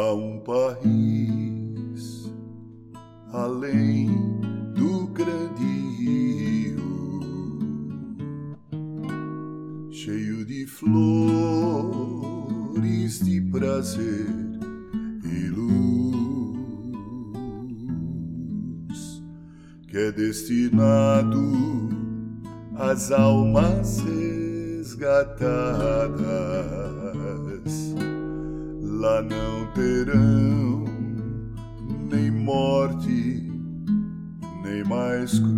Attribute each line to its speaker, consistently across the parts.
Speaker 1: um país além do grande rio, cheio de flores de prazer e luz, que é destinado às almas resgatadas lá não terão nem morte, nem mais cruz.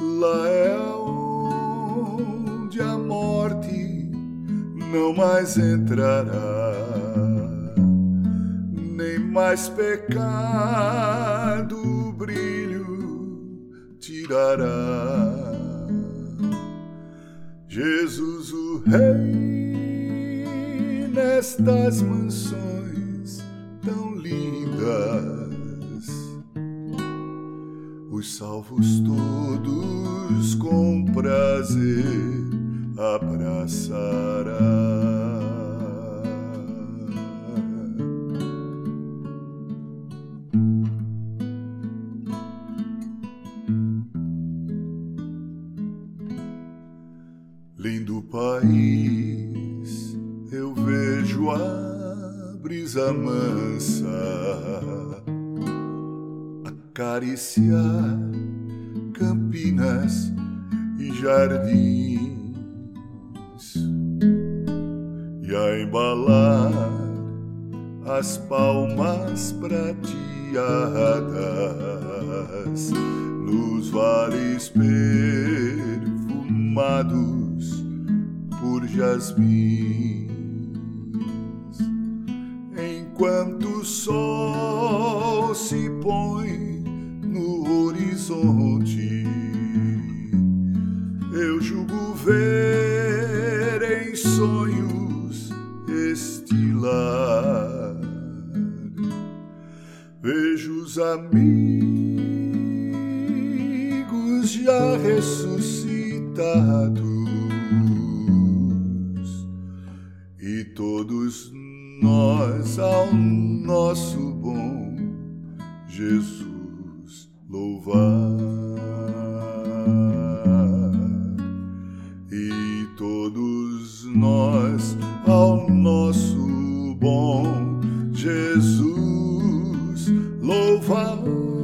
Speaker 1: Lá é onde a morte não mais entrará, nem mais pecado o brilho tirará. Jesus Rei nestas mansões tão lindas, os salvos todos com prazer abraçará. Lindo país, eu vejo a brisa mansa acariciar campinas e jardins e a embalar as palmas prateadas nos vales perfumados jasmins, enquanto o sol se põe no horizonte, eu julgo ver em sonhos este lar. Vejo os amigos já ressuscitados nós ao nosso bom Jesus louvar. E todos nós ao nosso bom Jesus louvar.